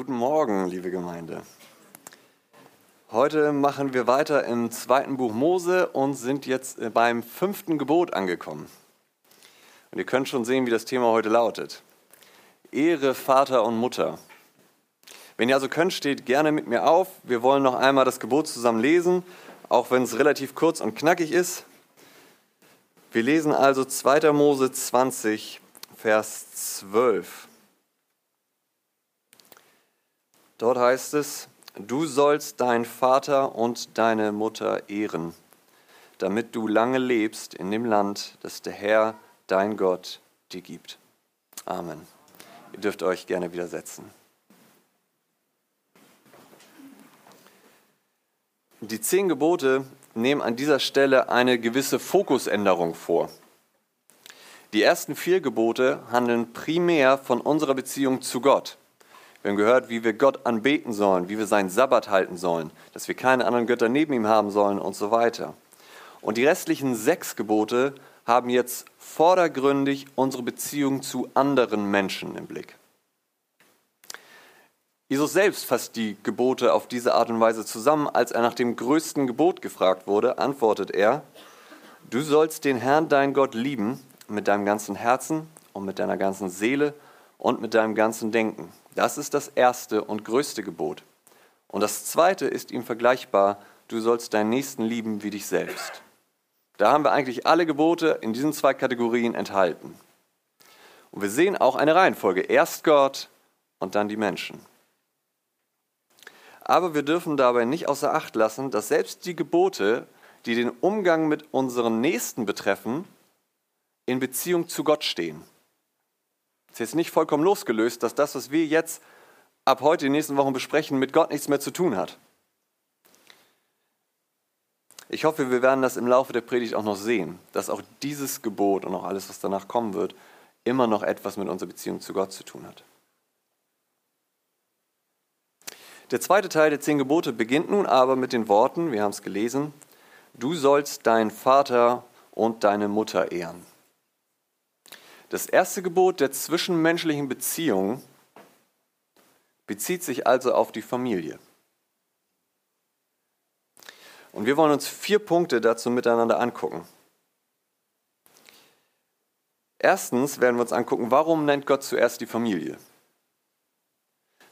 Guten Morgen, liebe Gemeinde. Heute machen wir weiter im zweiten Buch Mose und sind jetzt äh, beim fünften Gebot angekommen. Und ihr könnt schon sehen, wie das Thema heute lautet. Ehre Vater und Mutter. Wenn ihr also könnt, steht gerne mit mir auf. Wir wollen noch einmal das Gebot zusammen lesen, auch wenn es relativ kurz und knackig ist. Wir lesen also 2. Mose 20, Vers 12. Dort heißt es, du sollst deinen Vater und deine Mutter ehren, damit du lange lebst in dem Land, das der Herr, dein Gott, dir gibt. Amen. Ihr dürft euch gerne widersetzen. Die zehn Gebote nehmen an dieser Stelle eine gewisse Fokusänderung vor. Die ersten vier Gebote handeln primär von unserer Beziehung zu Gott. Wir haben gehört, wie wir Gott anbeten sollen, wie wir seinen Sabbat halten sollen, dass wir keine anderen Götter neben ihm haben sollen und so weiter. Und die restlichen sechs Gebote haben jetzt vordergründig unsere Beziehung zu anderen Menschen im Blick. Jesus selbst fasst die Gebote auf diese Art und Weise zusammen. Als er nach dem größten Gebot gefragt wurde, antwortet er, du sollst den Herrn, dein Gott, lieben mit deinem ganzen Herzen und mit deiner ganzen Seele und mit deinem ganzen Denken. Das ist das erste und größte Gebot. Und das zweite ist ihm vergleichbar, du sollst deinen Nächsten lieben wie dich selbst. Da haben wir eigentlich alle Gebote in diesen zwei Kategorien enthalten. Und wir sehen auch eine Reihenfolge. Erst Gott und dann die Menschen. Aber wir dürfen dabei nicht außer Acht lassen, dass selbst die Gebote, die den Umgang mit unseren Nächsten betreffen, in Beziehung zu Gott stehen. Es ist jetzt nicht vollkommen losgelöst, dass das, was wir jetzt ab heute, die nächsten Wochen besprechen, mit Gott nichts mehr zu tun hat. Ich hoffe, wir werden das im Laufe der Predigt auch noch sehen, dass auch dieses Gebot und auch alles, was danach kommen wird, immer noch etwas mit unserer Beziehung zu Gott zu tun hat. Der zweite Teil der zehn Gebote beginnt nun aber mit den Worten, wir haben es gelesen, du sollst deinen Vater und deine Mutter ehren. Das erste Gebot der zwischenmenschlichen Beziehung bezieht sich also auf die Familie. Und wir wollen uns vier Punkte dazu miteinander angucken. Erstens werden wir uns angucken, warum nennt Gott zuerst die Familie?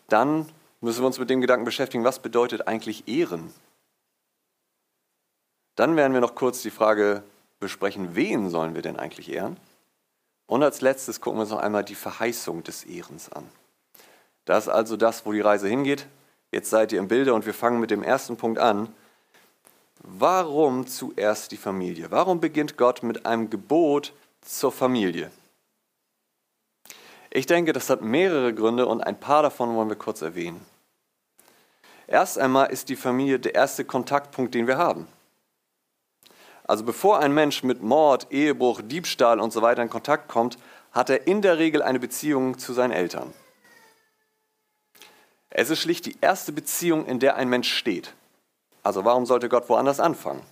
Dann müssen wir uns mit dem Gedanken beschäftigen, was bedeutet eigentlich Ehren? Dann werden wir noch kurz die Frage besprechen, wen sollen wir denn eigentlich ehren? Und als letztes gucken wir uns noch einmal die Verheißung des Ehrens an. Das ist also das, wo die Reise hingeht. Jetzt seid ihr im Bilde und wir fangen mit dem ersten Punkt an. Warum zuerst die Familie? Warum beginnt Gott mit einem Gebot zur Familie? Ich denke, das hat mehrere Gründe und ein paar davon wollen wir kurz erwähnen. Erst einmal ist die Familie der erste Kontaktpunkt, den wir haben. Also bevor ein Mensch mit Mord, Ehebruch, Diebstahl und so weiter in Kontakt kommt, hat er in der Regel eine Beziehung zu seinen Eltern. Es ist schlicht die erste Beziehung, in der ein Mensch steht. Also warum sollte Gott woanders anfangen?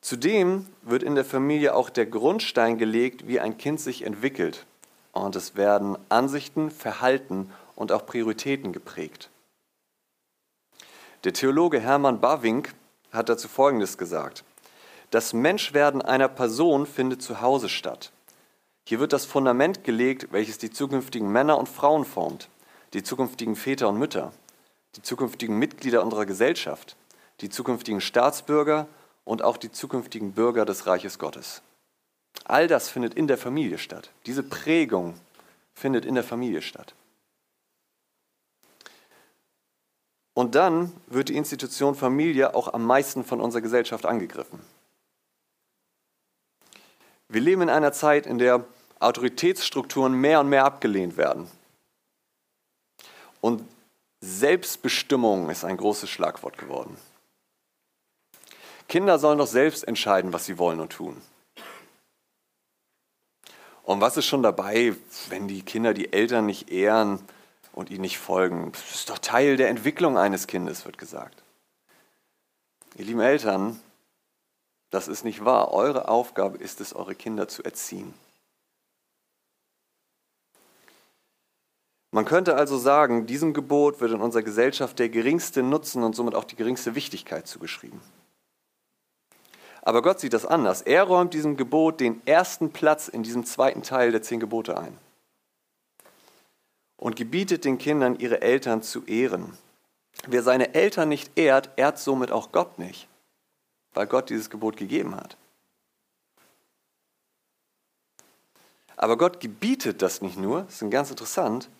Zudem wird in der Familie auch der Grundstein gelegt, wie ein Kind sich entwickelt. Und es werden Ansichten, Verhalten und auch Prioritäten geprägt. Der Theologe Hermann Bavink hat dazu Folgendes gesagt. Das Menschwerden einer Person findet zu Hause statt. Hier wird das Fundament gelegt, welches die zukünftigen Männer und Frauen formt, die zukünftigen Väter und Mütter, die zukünftigen Mitglieder unserer Gesellschaft, die zukünftigen Staatsbürger und auch die zukünftigen Bürger des Reiches Gottes. All das findet in der Familie statt. Diese Prägung findet in der Familie statt. Und dann wird die Institution Familie auch am meisten von unserer Gesellschaft angegriffen. Wir leben in einer Zeit, in der Autoritätsstrukturen mehr und mehr abgelehnt werden. Und Selbstbestimmung ist ein großes Schlagwort geworden. Kinder sollen doch selbst entscheiden, was sie wollen und tun. Und was ist schon dabei, wenn die Kinder die Eltern nicht ehren, und ihnen nicht folgen. Das ist doch Teil der Entwicklung eines Kindes, wird gesagt. Ihr lieben Eltern, das ist nicht wahr. Eure Aufgabe ist es, eure Kinder zu erziehen. Man könnte also sagen, diesem Gebot wird in unserer Gesellschaft der geringste Nutzen und somit auch die geringste Wichtigkeit zugeschrieben. Aber Gott sieht das anders. Er räumt diesem Gebot den ersten Platz in diesem zweiten Teil der zehn Gebote ein und gebietet den Kindern, ihre Eltern zu ehren. Wer seine Eltern nicht ehrt, ehrt somit auch Gott nicht, weil Gott dieses Gebot gegeben hat. Aber Gott gebietet das nicht nur, das ist ganz interessant,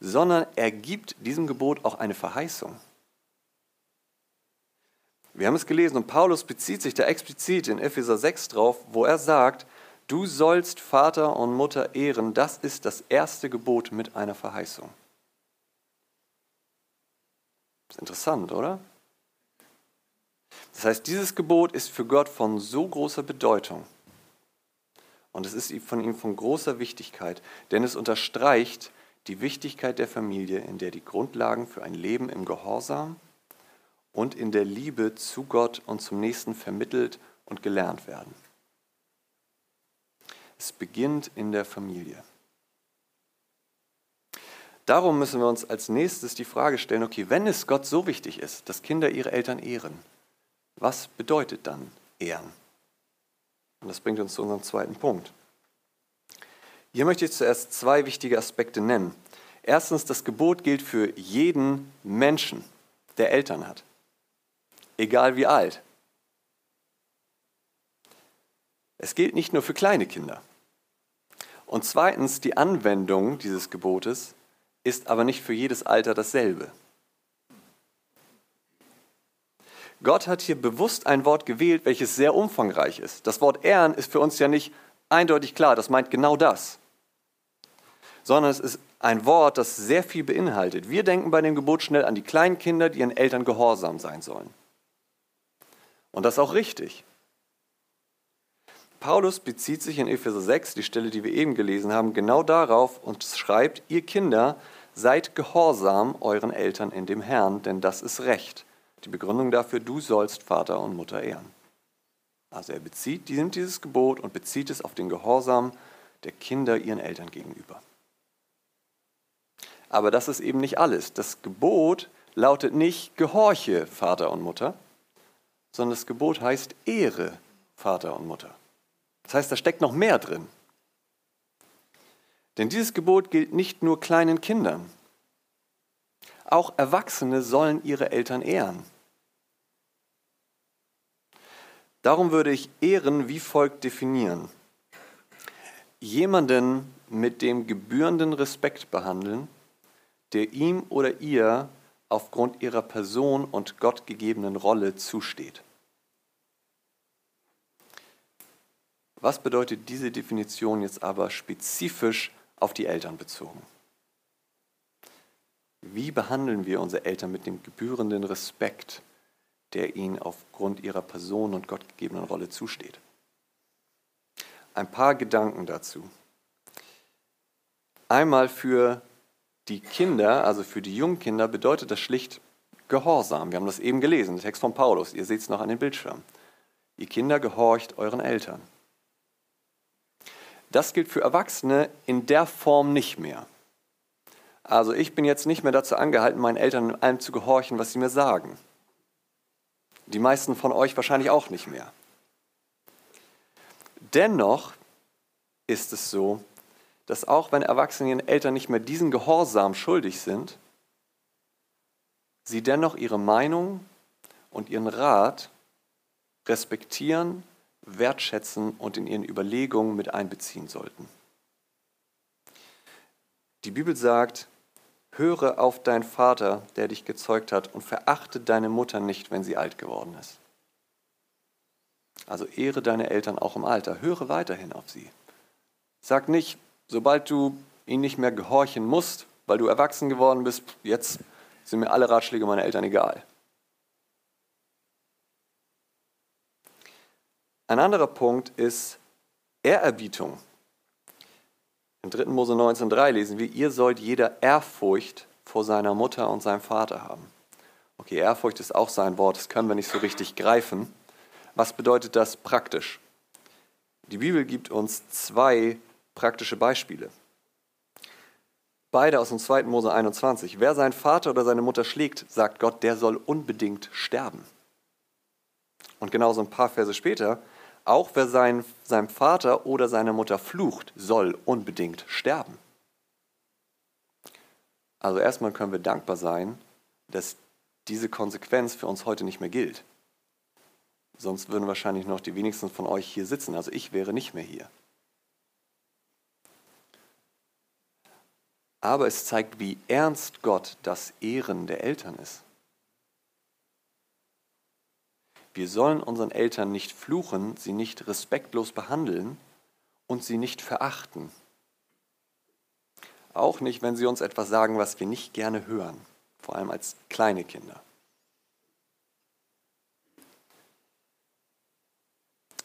sondern er gibt diesem Gebot auch eine Verheißung. Wir haben es gelesen und Paulus bezieht sich da explizit in Epheser 6 drauf, wo er sagt, du sollst Vater und Mutter ehren, das ist das erste Gebot mit einer Verheißung. Das ist interessant, oder? Das heißt, dieses Gebot ist für Gott von so großer Bedeutung, und es ist von ihm von großer Wichtigkeit, denn es unterstreicht die Wichtigkeit der Familie, in der die Grundlagen für ein Leben im Gehorsam und in der Liebe zu Gott und zum Nächsten vermittelt und gelernt werden. Es beginnt in der Familie. Darum müssen wir uns als nächstes die Frage stellen, okay, wenn es Gott so wichtig ist, dass Kinder ihre Eltern ehren, was bedeutet dann Ehren? Und das bringt uns zu unserem zweiten Punkt. Hier möchte ich zuerst zwei wichtige Aspekte nennen. Erstens, das Gebot gilt für jeden Menschen, der Eltern hat, egal wie alt. Es gilt nicht nur für kleine Kinder. Und zweitens, die Anwendung dieses Gebotes ist aber nicht für jedes Alter dasselbe. Gott hat hier bewusst ein Wort gewählt, welches sehr umfangreich ist. Das Wort Ehren ist für uns ja nicht eindeutig klar, das meint genau das. Sondern es ist ein Wort, das sehr viel beinhaltet. Wir denken bei dem Gebot schnell an die kleinen Kinder, die ihren Eltern gehorsam sein sollen. Und das ist auch richtig. Paulus bezieht sich in Epheser 6, die Stelle, die wir eben gelesen haben, genau darauf und schreibt, ihr Kinder, seid gehorsam euren Eltern in dem Herrn, denn das ist Recht. Die Begründung dafür, du sollst Vater und Mutter ehren. Also er bezieht, dieses Gebot und bezieht es auf den Gehorsam der Kinder ihren Eltern gegenüber. Aber das ist eben nicht alles. Das Gebot lautet nicht Gehorche Vater und Mutter, sondern das Gebot heißt Ehre Vater und Mutter. Das heißt, da steckt noch mehr drin. Denn dieses Gebot gilt nicht nur kleinen Kindern. Auch Erwachsene sollen ihre Eltern ehren. Darum würde ich Ehren wie folgt definieren. Jemanden mit dem gebührenden Respekt behandeln, der ihm oder ihr aufgrund ihrer Person und gottgegebenen Rolle zusteht. Was bedeutet diese Definition jetzt aber spezifisch auf die Eltern bezogen? Wie behandeln wir unsere Eltern mit dem gebührenden Respekt, der ihnen aufgrund ihrer Person und gottgegebenen Rolle zusteht? Ein paar Gedanken dazu. Einmal für die Kinder, also für die Jungkinder, bedeutet das schlicht Gehorsam. Wir haben das eben gelesen, der Text von Paulus. Ihr seht es noch an den Bildschirm. Ihr Kinder gehorcht euren Eltern. Das gilt für Erwachsene in der Form nicht mehr. Also ich bin jetzt nicht mehr dazu angehalten, meinen Eltern in allem zu gehorchen, was sie mir sagen. Die meisten von euch wahrscheinlich auch nicht mehr. Dennoch ist es so, dass auch wenn Erwachsene ihren Eltern nicht mehr diesen Gehorsam schuldig sind, sie dennoch ihre Meinung und ihren Rat respektieren wertschätzen und in ihren Überlegungen mit einbeziehen sollten. Die Bibel sagt, höre auf deinen Vater, der dich gezeugt hat, und verachte deine Mutter nicht, wenn sie alt geworden ist. Also ehre deine Eltern auch im Alter, höre weiterhin auf sie. Sag nicht, sobald du ihnen nicht mehr gehorchen musst, weil du erwachsen geworden bist, jetzt sind mir alle Ratschläge meiner Eltern egal. Ein anderer Punkt ist Ehrerbietung. In 3. Mose 19,3 lesen wir, ihr sollt jeder Ehrfurcht vor seiner Mutter und seinem Vater haben. Okay, Ehrfurcht ist auch sein Wort, das können wir nicht so richtig greifen. Was bedeutet das praktisch? Die Bibel gibt uns zwei praktische Beispiele. beide aus dem 2. Mose 21. Wer seinen Vater oder seine Mutter schlägt, sagt Gott, der soll unbedingt sterben. Und genauso ein paar Verse später, auch wer sein, seinem Vater oder seiner Mutter flucht, soll unbedingt sterben. Also erstmal können wir dankbar sein, dass diese Konsequenz für uns heute nicht mehr gilt. Sonst würden wahrscheinlich noch die wenigsten von euch hier sitzen. Also ich wäre nicht mehr hier. Aber es zeigt, wie ernst Gott das Ehren der Eltern ist. Wir sollen unseren Eltern nicht fluchen, sie nicht respektlos behandeln und sie nicht verachten. Auch nicht, wenn sie uns etwas sagen, was wir nicht gerne hören, vor allem als kleine Kinder.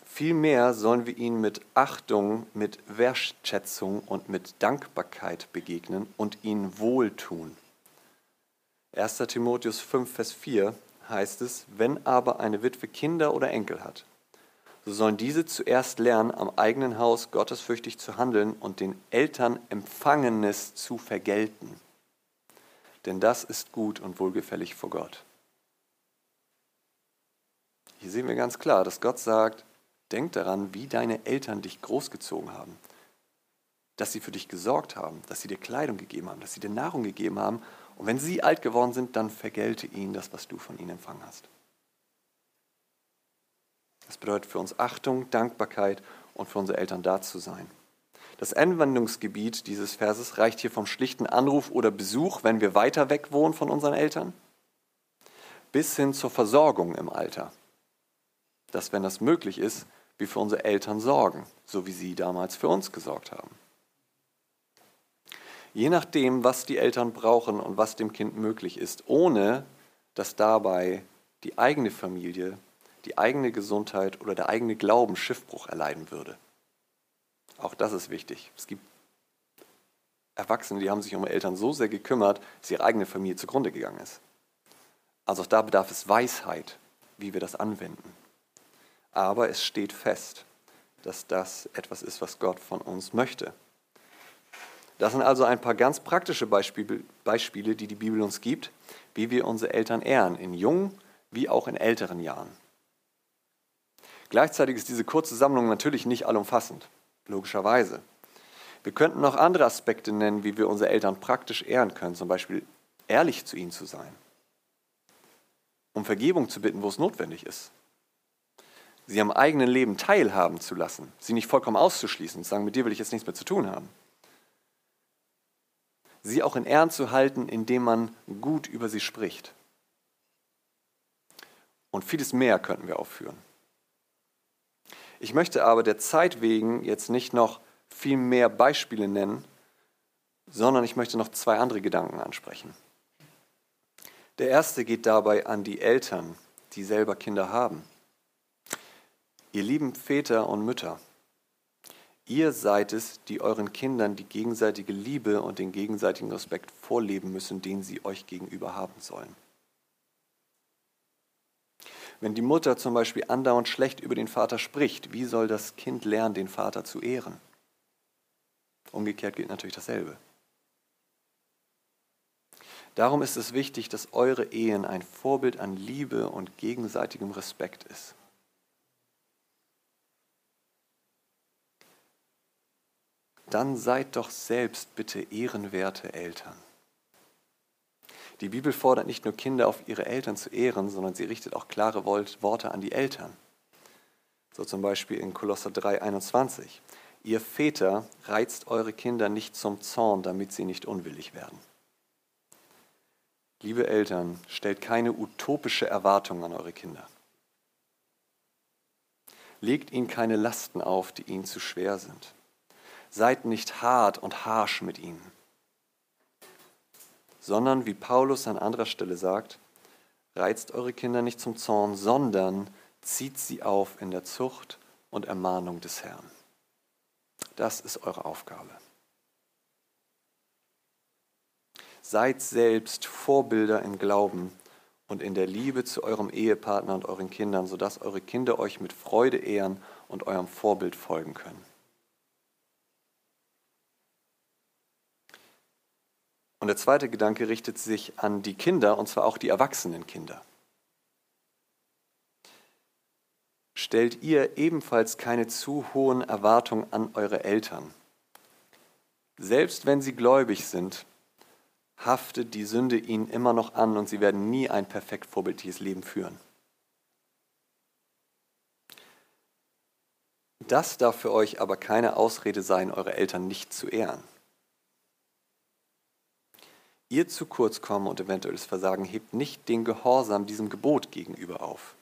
Vielmehr sollen wir ihnen mit Achtung, mit Wertschätzung und mit Dankbarkeit begegnen und ihnen wohltun. 1. Timotheus 5, Vers 4 heißt es, wenn aber eine Witwe Kinder oder Enkel hat, so sollen diese zuerst lernen, am eigenen Haus gottesfürchtig zu handeln und den Eltern Empfangenes zu vergelten. Denn das ist gut und wohlgefällig vor Gott. Hier sehen wir ganz klar, dass Gott sagt, Denk daran, wie deine Eltern dich großgezogen haben. Dass sie für dich gesorgt haben, dass sie dir Kleidung gegeben haben, dass sie dir Nahrung gegeben haben. Und wenn sie alt geworden sind, dann vergelte ihnen das, was du von ihnen empfangen hast. Das bedeutet für uns Achtung, Dankbarkeit und für unsere Eltern da zu sein. Das Anwendungsgebiet dieses Verses reicht hier vom schlichten Anruf oder Besuch, wenn wir weiter weg wohnen von unseren Eltern, bis hin zur Versorgung im Alter. Dass, wenn das möglich ist, wir für unsere Eltern sorgen, so wie sie damals für uns gesorgt haben. Je nachdem, was die Eltern brauchen und was dem Kind möglich ist, ohne dass dabei die eigene Familie, die eigene Gesundheit oder der eigene Glauben Schiffbruch erleiden würde. Auch das ist wichtig. Es gibt Erwachsene, die haben sich um Eltern so sehr gekümmert, dass ihre eigene Familie zugrunde gegangen ist. Also auch da bedarf es Weisheit, wie wir das anwenden aber es steht fest, dass das etwas ist, was Gott von uns möchte. Das sind also ein paar ganz praktische Beispiele, die die Bibel uns gibt, wie wir unsere Eltern ehren, in jungen wie auch in älteren Jahren. Gleichzeitig ist diese kurze Sammlung natürlich nicht allumfassend, logischerweise. Wir könnten noch andere Aspekte nennen, wie wir unsere Eltern praktisch ehren können, zum Beispiel ehrlich zu ihnen zu sein, um Vergebung zu bitten, wo es notwendig ist, sie am eigenen Leben teilhaben zu lassen, sie nicht vollkommen auszuschließen und zu sagen, mit dir will ich jetzt nichts mehr zu tun haben. Sie auch in Ehren zu halten, indem man gut über sie spricht. Und vieles mehr könnten wir aufführen. Ich möchte aber der Zeit wegen jetzt nicht noch viel mehr Beispiele nennen, sondern ich möchte noch zwei andere Gedanken ansprechen. Der erste geht dabei an die Eltern, die selber Kinder haben. Ihr lieben Väter und Mütter, ihr seid es, die euren Kindern die gegenseitige Liebe und den gegenseitigen Respekt vorleben müssen, den sie euch gegenüber haben sollen. Wenn die Mutter zum Beispiel andauernd schlecht über den Vater spricht, wie soll das Kind lernen, den Vater zu ehren? Umgekehrt gilt natürlich dasselbe. Darum ist es wichtig, dass eure Ehen ein Vorbild an Liebe und gegenseitigem Respekt ist. Dann seid doch selbst bitte ehrenwerte Eltern. Die Bibel fordert nicht nur Kinder auf ihre Eltern zu ehren, sondern sie richtet auch klare Worte an die Eltern. So zum Beispiel in Kolosser 3, 21. Ihr Väter reizt eure Kinder nicht zum Zorn, damit sie nicht unwillig werden. Liebe Eltern, stellt keine utopische Erwartung an eure Kinder. Legt ihnen keine Lasten auf, die ihnen zu schwer sind. Seid nicht hart und harsch mit ihnen, sondern wie Paulus an anderer Stelle sagt, reizt eure Kinder nicht zum Zorn, sondern zieht sie auf in der Zucht und Ermahnung des Herrn. Das ist eure Aufgabe. Seid selbst Vorbilder im Glauben und in der Liebe zu eurem Ehepartner und euren Kindern, sodass eure Kinder euch mit Freude ehren und eurem Vorbild folgen können. Und der zweite Gedanke richtet sich an die Kinder, und zwar auch die erwachsenen Kinder. Stellt ihr ebenfalls keine zu hohen Erwartungen an eure Eltern. Selbst wenn sie gläubig sind, haftet die Sünde ihnen immer noch an und sie werden nie ein perfekt vorbildliches Leben führen. Das darf für euch aber keine Ausrede sein, eure Eltern nicht zu ehren. Ihr zu kurz kommen und eventuelles Versagen hebt nicht den Gehorsam diesem Gebot gegenüber auf.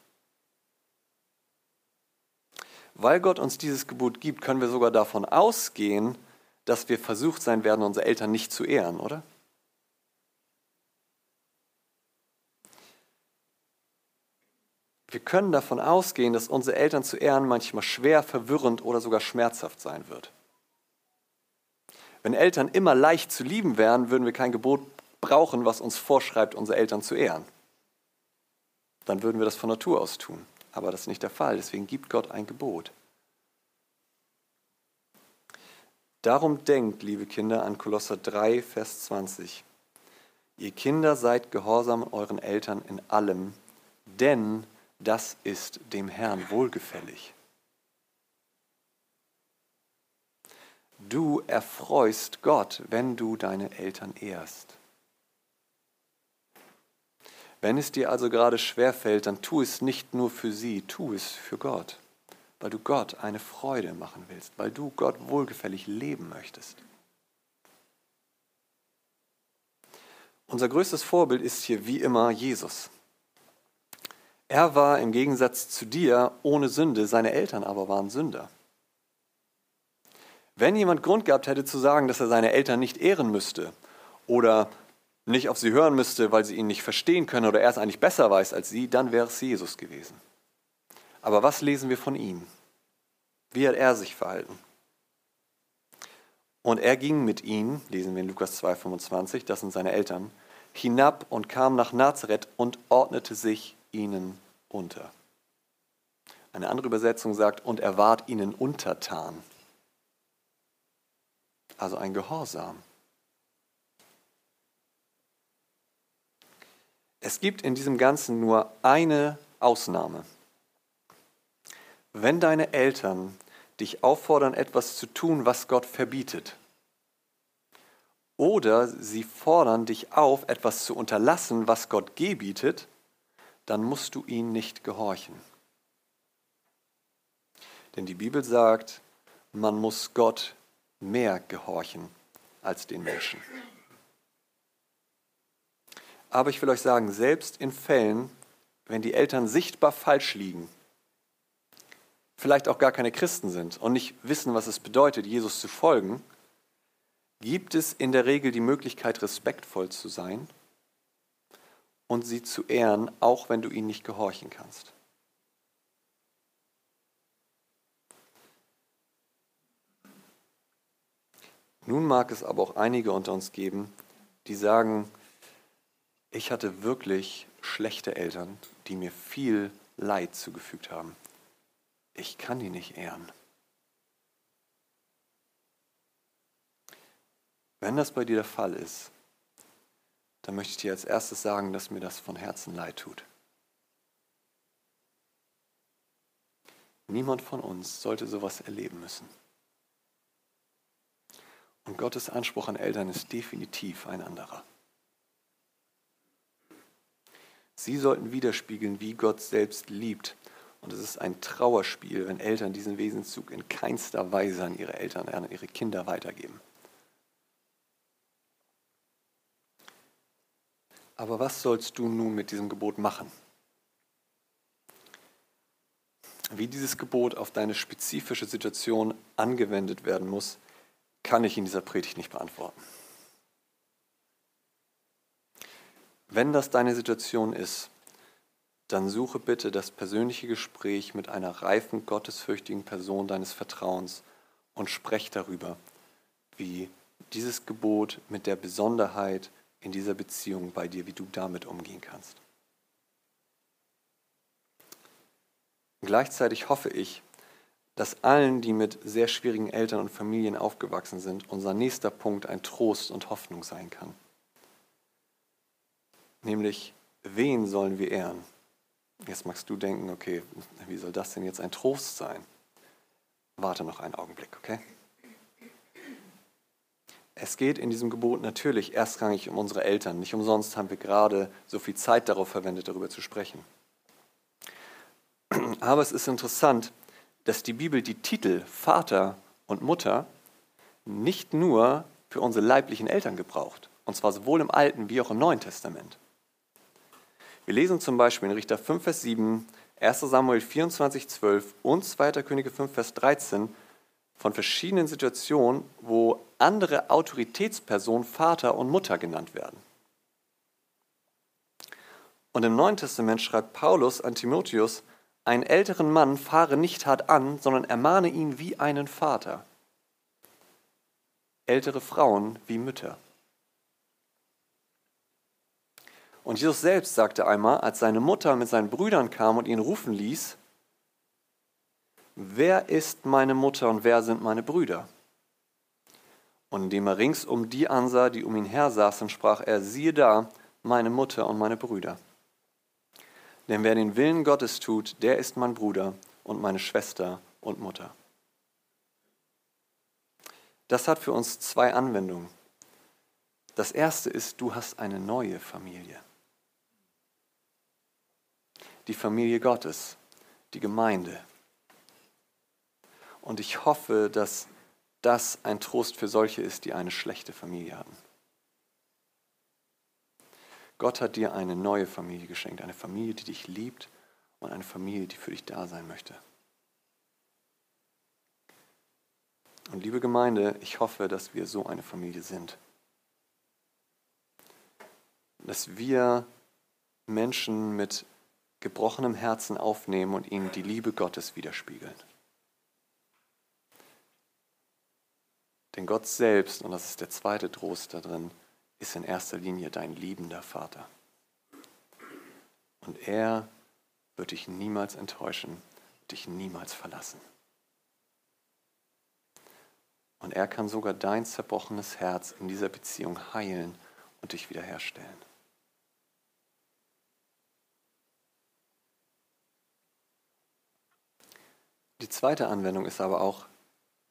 Weil Gott uns dieses Gebot gibt, können wir sogar davon ausgehen, dass wir versucht sein werden, unsere Eltern nicht zu ehren, oder? Wir können davon ausgehen, dass unsere Eltern zu ehren manchmal schwer, verwirrend oder sogar schmerzhaft sein wird. Wenn Eltern immer leicht zu lieben wären, würden wir kein Gebot brauchen, was uns vorschreibt, unsere Eltern zu ehren. Dann würden wir das von Natur aus tun. Aber das ist nicht der Fall. Deswegen gibt Gott ein Gebot. Darum denkt, liebe Kinder, an Kolosser 3, Vers 20. Ihr Kinder seid gehorsam euren Eltern in allem, denn das ist dem Herrn wohlgefällig. Du erfreust Gott, wenn du deine Eltern ehrst. Wenn es dir also gerade schwerfällt, dann tu es nicht nur für sie, tu es für Gott, weil du Gott eine Freude machen willst, weil du Gott wohlgefällig leben möchtest. Unser größtes Vorbild ist hier wie immer Jesus. Er war im Gegensatz zu dir ohne Sünde, seine Eltern aber waren Sünder. Wenn jemand Grund gehabt hätte zu sagen, dass er seine Eltern nicht ehren müsste oder nicht auf sie hören müsste, weil sie ihn nicht verstehen können oder er es eigentlich besser weiß als sie, dann wäre es Jesus gewesen. Aber was lesen wir von ihm? Wie hat er sich verhalten? Und er ging mit ihnen, lesen wir in Lukas 2,25, das sind seine Eltern, hinab und kam nach Nazareth und ordnete sich ihnen unter. Eine andere Übersetzung sagt, und er ward ihnen untertan. Also ein Gehorsam. Es gibt in diesem Ganzen nur eine Ausnahme. Wenn deine Eltern dich auffordern, etwas zu tun, was Gott verbietet, oder sie fordern dich auf, etwas zu unterlassen, was Gott gebietet, dann musst du ihnen nicht gehorchen. Denn die Bibel sagt, man muss Gott mehr gehorchen als den Menschen. Aber ich will euch sagen, selbst in Fällen, wenn die Eltern sichtbar falsch liegen, vielleicht auch gar keine Christen sind und nicht wissen, was es bedeutet, Jesus zu folgen, gibt es in der Regel die Möglichkeit, respektvoll zu sein und sie zu ehren, auch wenn du ihnen nicht gehorchen kannst. Nun mag es aber auch einige unter uns geben, die sagen, ich hatte wirklich schlechte Eltern, die mir viel Leid zugefügt haben. Ich kann die nicht ehren. Wenn das bei dir der Fall ist, dann möchte ich dir als erstes sagen, dass mir das von Herzen leid tut. Niemand von uns sollte sowas erleben müssen. Und Gottes Anspruch an Eltern ist definitiv ein anderer. Sie sollten widerspiegeln, wie Gott selbst liebt. Und es ist ein Trauerspiel, wenn Eltern diesen Wesenszug in keinster Weise an ihre Eltern, an ihre Kinder weitergeben. Aber was sollst du nun mit diesem Gebot machen? Wie dieses Gebot auf deine spezifische Situation angewendet werden muss, kann ich in dieser Predigt nicht beantworten. Wenn das deine Situation ist, dann suche bitte das persönliche Gespräch mit einer reifen, gottesfürchtigen Person deines Vertrauens und sprech darüber, wie dieses Gebot mit der Besonderheit in dieser Beziehung bei dir, wie du damit umgehen kannst. Gleichzeitig hoffe ich, dass allen, die mit sehr schwierigen Eltern und Familien aufgewachsen sind, unser nächster Punkt ein Trost und Hoffnung sein kann. Nämlich wen sollen wir ehren? Jetzt magst du denken, okay, wie soll das denn jetzt ein Trost sein? Warte noch einen Augenblick, okay? Es geht in diesem Gebot natürlich erstrangig um unsere Eltern. Nicht umsonst haben wir gerade so viel Zeit darauf verwendet, darüber zu sprechen. Aber es ist interessant, dass die Bibel die Titel Vater und Mutter nicht nur für unsere leiblichen Eltern gebraucht, und zwar sowohl im Alten wie auch im Neuen Testament. Wir lesen zum Beispiel in Richter 5, Vers 7, 1 Samuel 24, 12 und 2. Könige 5, Vers 13 von verschiedenen Situationen, wo andere Autoritätspersonen Vater und Mutter genannt werden. Und im Neuen Testament schreibt Paulus an Timotheus, einen älteren Mann fahre nicht hart an, sondern ermahne ihn wie einen Vater. Ältere Frauen wie Mütter. Und Jesus selbst sagte einmal, als seine Mutter mit seinen Brüdern kam und ihn rufen ließ, wer ist meine Mutter und wer sind meine Brüder? Und indem er rings um die ansah, die um ihn her saßen, sprach er, siehe da, meine Mutter und meine Brüder. Denn wer den Willen Gottes tut, der ist mein Bruder und meine Schwester und Mutter. Das hat für uns zwei Anwendungen. Das erste ist, du hast eine neue Familie. Die Familie Gottes, die Gemeinde. Und ich hoffe, dass das ein Trost für solche ist, die eine schlechte Familie hatten. Gott hat dir eine neue Familie geschenkt, eine Familie, die dich liebt und eine Familie, die für dich da sein möchte. Und liebe Gemeinde, ich hoffe, dass wir so eine Familie sind. Dass wir Menschen mit gebrochenem Herzen aufnehmen und ihnen die Liebe Gottes widerspiegeln. Denn Gott selbst, und das ist der zweite Trost da drin, ist in erster Linie dein liebender Vater. Und er wird dich niemals enttäuschen, dich niemals verlassen. Und er kann sogar dein zerbrochenes Herz in dieser Beziehung heilen und dich wiederherstellen. Die zweite Anwendung ist aber auch,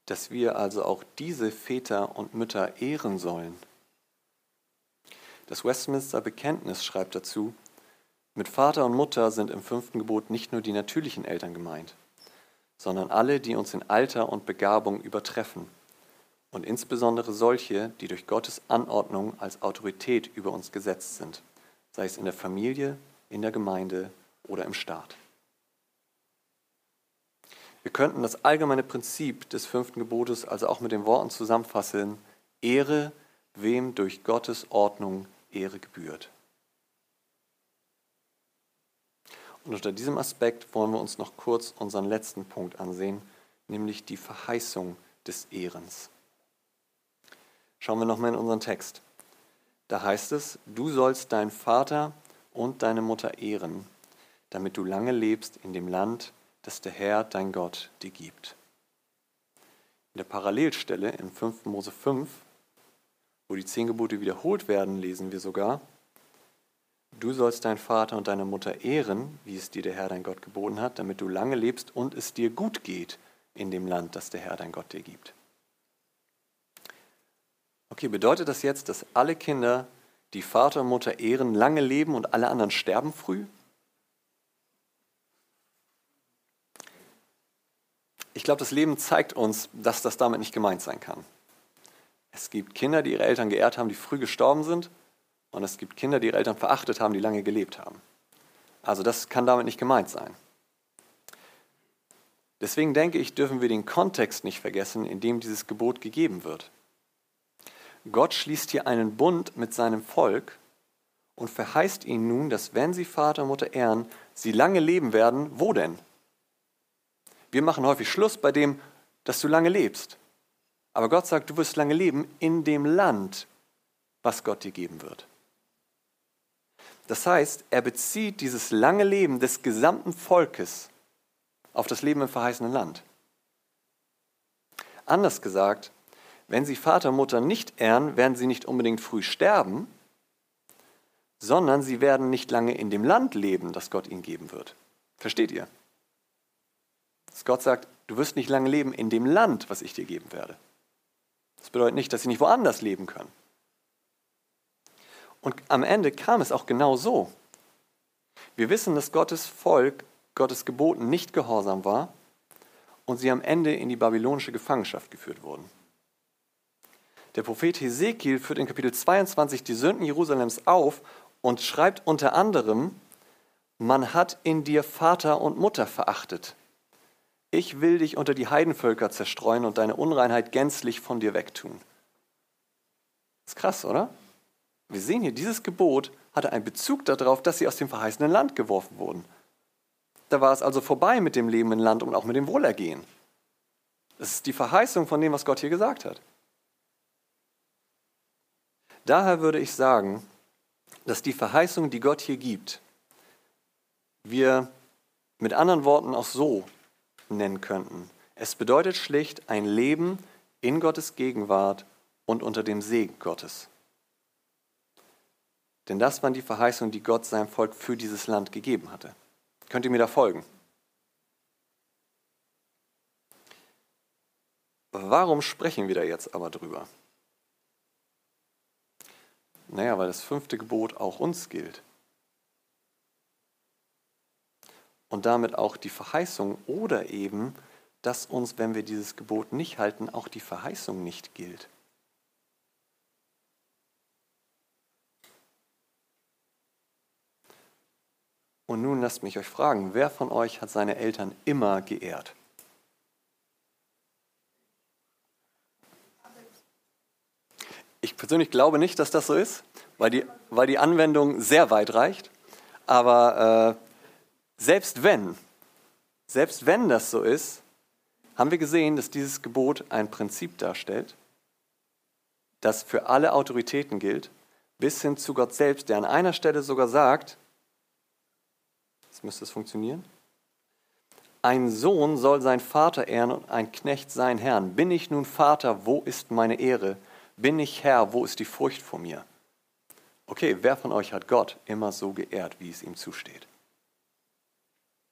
dass wir also auch diese Väter und Mütter ehren sollen das Westminster Bekenntnis schreibt dazu, mit Vater und Mutter sind im fünften Gebot nicht nur die natürlichen Eltern gemeint, sondern alle, die uns in Alter und Begabung übertreffen und insbesondere solche, die durch Gottes Anordnung als Autorität über uns gesetzt sind, sei es in der Familie, in der Gemeinde oder im Staat. Wir könnten das allgemeine Prinzip des fünften Gebotes also auch mit den Worten zusammenfassen, Ehre, wem durch Gottes Ordnung Ehre gebührt. Und unter diesem Aspekt wollen wir uns noch kurz unseren letzten Punkt ansehen, nämlich die Verheißung des Ehrens. Schauen wir nochmal in unseren Text. Da heißt es, du sollst deinen Vater und deine Mutter ehren, damit du lange lebst in dem Land, das der Herr, dein Gott, dir gibt. In der Parallelstelle in 5. Mose 5 wo die zehn Gebote wiederholt werden, lesen wir sogar, du sollst deinen Vater und deine Mutter ehren, wie es dir der Herr dein Gott geboten hat, damit du lange lebst und es dir gut geht in dem Land, das der Herr dein Gott dir gibt. Okay, bedeutet das jetzt, dass alle Kinder, die Vater und Mutter ehren, lange leben und alle anderen sterben früh? Ich glaube, das Leben zeigt uns, dass das damit nicht gemeint sein kann. Es gibt Kinder, die ihre Eltern geehrt haben, die früh gestorben sind. Und es gibt Kinder, die ihre Eltern verachtet haben, die lange gelebt haben. Also das kann damit nicht gemeint sein. Deswegen denke ich, dürfen wir den Kontext nicht vergessen, in dem dieses Gebot gegeben wird. Gott schließt hier einen Bund mit seinem Volk und verheißt ihnen nun, dass wenn sie Vater und Mutter ehren, sie lange leben werden. Wo denn? Wir machen häufig Schluss bei dem, dass du lange lebst. Aber Gott sagt, du wirst lange leben in dem Land, was Gott dir geben wird. Das heißt, er bezieht dieses lange Leben des gesamten Volkes auf das Leben im verheißenen Land. Anders gesagt, wenn sie Vater und Mutter nicht ehren, werden sie nicht unbedingt früh sterben, sondern sie werden nicht lange in dem Land leben, das Gott ihnen geben wird. Versteht ihr? Dass Gott sagt, du wirst nicht lange leben in dem Land, was ich dir geben werde. Das bedeutet nicht, dass sie nicht woanders leben können. Und am Ende kam es auch genau so. Wir wissen, dass Gottes Volk Gottes Geboten nicht gehorsam war und sie am Ende in die babylonische Gefangenschaft geführt wurden. Der Prophet Hesekiel führt in Kapitel 22 die Sünden Jerusalems auf und schreibt unter anderem, man hat in dir Vater und Mutter verachtet. Ich will dich unter die Heidenvölker zerstreuen und deine Unreinheit gänzlich von dir wegtun. Das ist krass, oder? Wir sehen hier, dieses Gebot hatte einen Bezug darauf, dass sie aus dem verheißenen Land geworfen wurden. Da war es also vorbei mit dem Leben im Land und auch mit dem Wohlergehen. Das ist die Verheißung von dem, was Gott hier gesagt hat. Daher würde ich sagen, dass die Verheißung, die Gott hier gibt, wir mit anderen Worten auch so nennen könnten. Es bedeutet schlicht ein Leben in Gottes Gegenwart und unter dem Segen Gottes. Denn das waren die Verheißungen, die Gott seinem Volk für dieses Land gegeben hatte. Könnt ihr mir da folgen? Warum sprechen wir da jetzt aber drüber? Naja, weil das fünfte Gebot auch uns gilt. Und damit auch die Verheißung oder eben, dass uns, wenn wir dieses Gebot nicht halten, auch die Verheißung nicht gilt. Und nun lasst mich euch fragen, wer von euch hat seine Eltern immer geehrt? Ich persönlich glaube nicht, dass das so ist, weil die, weil die Anwendung sehr weit reicht. Aber äh, selbst wenn, selbst wenn das so ist, haben wir gesehen, dass dieses Gebot ein Prinzip darstellt, das für alle Autoritäten gilt, bis hin zu Gott selbst, der an einer Stelle sogar sagt, Jetzt müsste es funktionieren. Ein Sohn soll sein Vater ehren und ein Knecht seinen Herrn. Bin ich nun Vater, wo ist meine Ehre? Bin ich Herr, wo ist die Furcht vor mir? Okay, wer von euch hat Gott immer so geehrt, wie es ihm zusteht?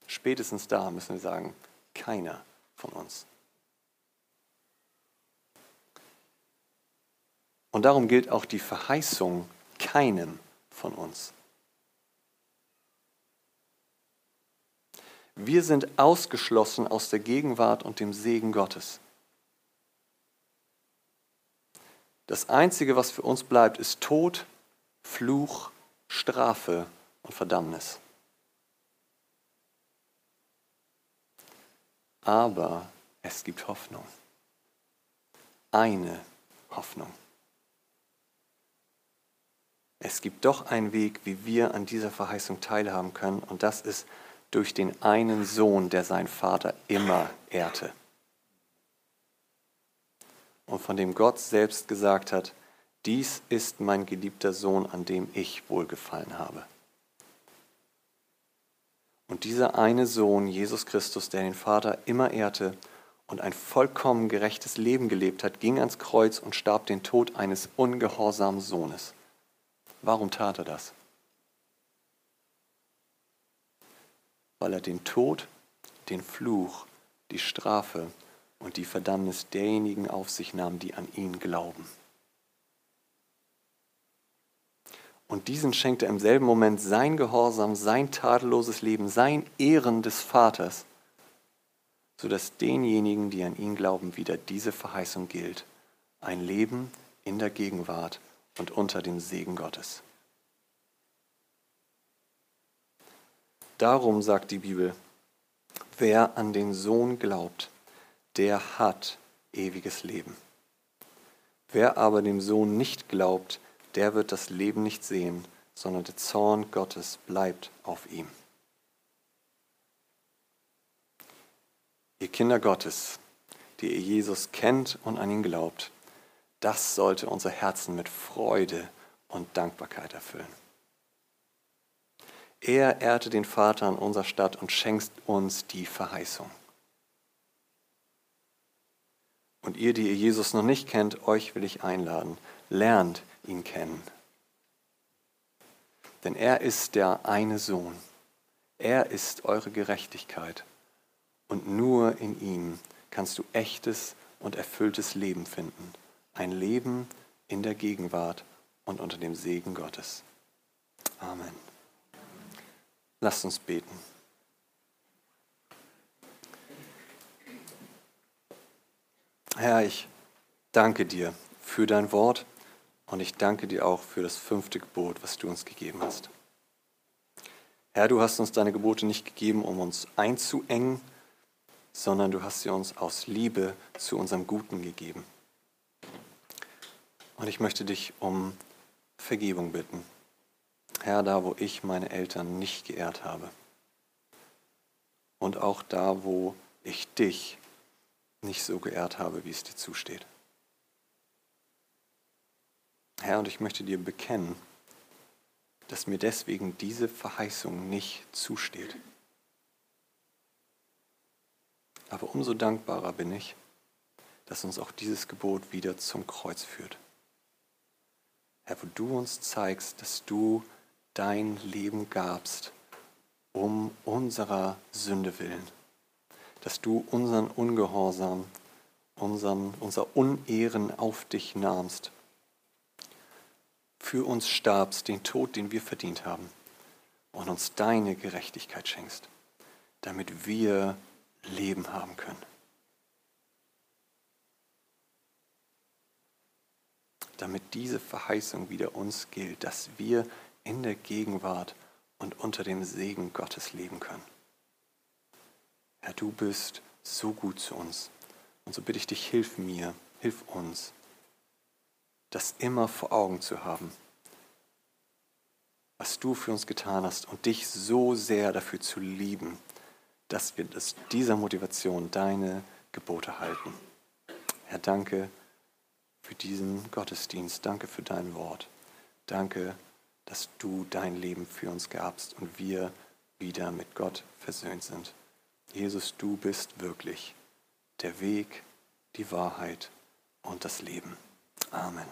Spätestens da müssen wir sagen, keiner von uns. Und darum gilt auch die Verheißung keinem von uns. Wir sind ausgeschlossen aus der Gegenwart und dem Segen Gottes. Das Einzige, was für uns bleibt, ist Tod, Fluch, Strafe und Verdammnis. Aber es gibt Hoffnung. Eine Hoffnung. Es gibt doch einen Weg, wie wir an dieser Verheißung teilhaben können, und das ist durch den einen Sohn, der sein Vater immer ehrte. Und von dem Gott selbst gesagt hat, dies ist mein geliebter Sohn, an dem ich wohlgefallen habe. Und dieser eine Sohn, Jesus Christus, der den Vater immer ehrte und ein vollkommen gerechtes Leben gelebt hat, ging ans Kreuz und starb den Tod eines ungehorsamen Sohnes. Warum tat er das? weil er den Tod, den Fluch, die Strafe und die Verdammnis derjenigen auf sich nahm, die an ihn glauben. Und diesen schenkt er im selben Moment sein Gehorsam, sein tadelloses Leben, sein Ehren des Vaters, sodass denjenigen, die an ihn glauben, wieder diese Verheißung gilt. Ein Leben in der Gegenwart und unter dem Segen Gottes. Darum sagt die Bibel, wer an den Sohn glaubt, der hat ewiges Leben. Wer aber dem Sohn nicht glaubt, der wird das Leben nicht sehen, sondern der Zorn Gottes bleibt auf ihm. Ihr Kinder Gottes, die ihr Jesus kennt und an ihn glaubt, das sollte unser Herzen mit Freude und Dankbarkeit erfüllen. Er ehrte den Vater an unserer Stadt und schenkt uns die Verheißung. Und ihr, die ihr Jesus noch nicht kennt, euch will ich einladen. Lernt ihn kennen. Denn er ist der eine Sohn. Er ist eure Gerechtigkeit. Und nur in ihm kannst du echtes und erfülltes Leben finden. Ein Leben in der Gegenwart und unter dem Segen Gottes. Amen. Lasst uns beten. Herr, ich danke dir für dein Wort und ich danke dir auch für das fünfte Gebot, was du uns gegeben hast. Herr, du hast uns deine Gebote nicht gegeben, um uns einzuengen, sondern du hast sie uns aus Liebe zu unserem Guten gegeben. Und ich möchte dich um Vergebung bitten. Herr, da wo ich meine Eltern nicht geehrt habe. Und auch da, wo ich dich nicht so geehrt habe, wie es dir zusteht. Herr, und ich möchte dir bekennen, dass mir deswegen diese Verheißung nicht zusteht. Aber umso dankbarer bin ich, dass uns auch dieses Gebot wieder zum Kreuz führt. Herr, wo du uns zeigst, dass du dein Leben gabst, um unserer Sünde willen, dass du unseren Ungehorsam, unseren, unser Unehren auf dich nahmst, für uns starbst, den Tod, den wir verdient haben, und uns deine Gerechtigkeit schenkst, damit wir Leben haben können. Damit diese Verheißung wieder uns gilt, dass wir in der Gegenwart und unter dem Segen Gottes leben können. Herr, du bist so gut zu uns. Und so bitte ich dich, hilf mir, hilf uns, das immer vor Augen zu haben, was du für uns getan hast und dich so sehr dafür zu lieben, dass wir aus dieser Motivation deine Gebote halten. Herr, danke für diesen Gottesdienst, danke für dein Wort, danke, dass du dein Leben für uns gabst und wir wieder mit Gott versöhnt sind. Jesus, du bist wirklich der Weg, die Wahrheit und das Leben. Amen.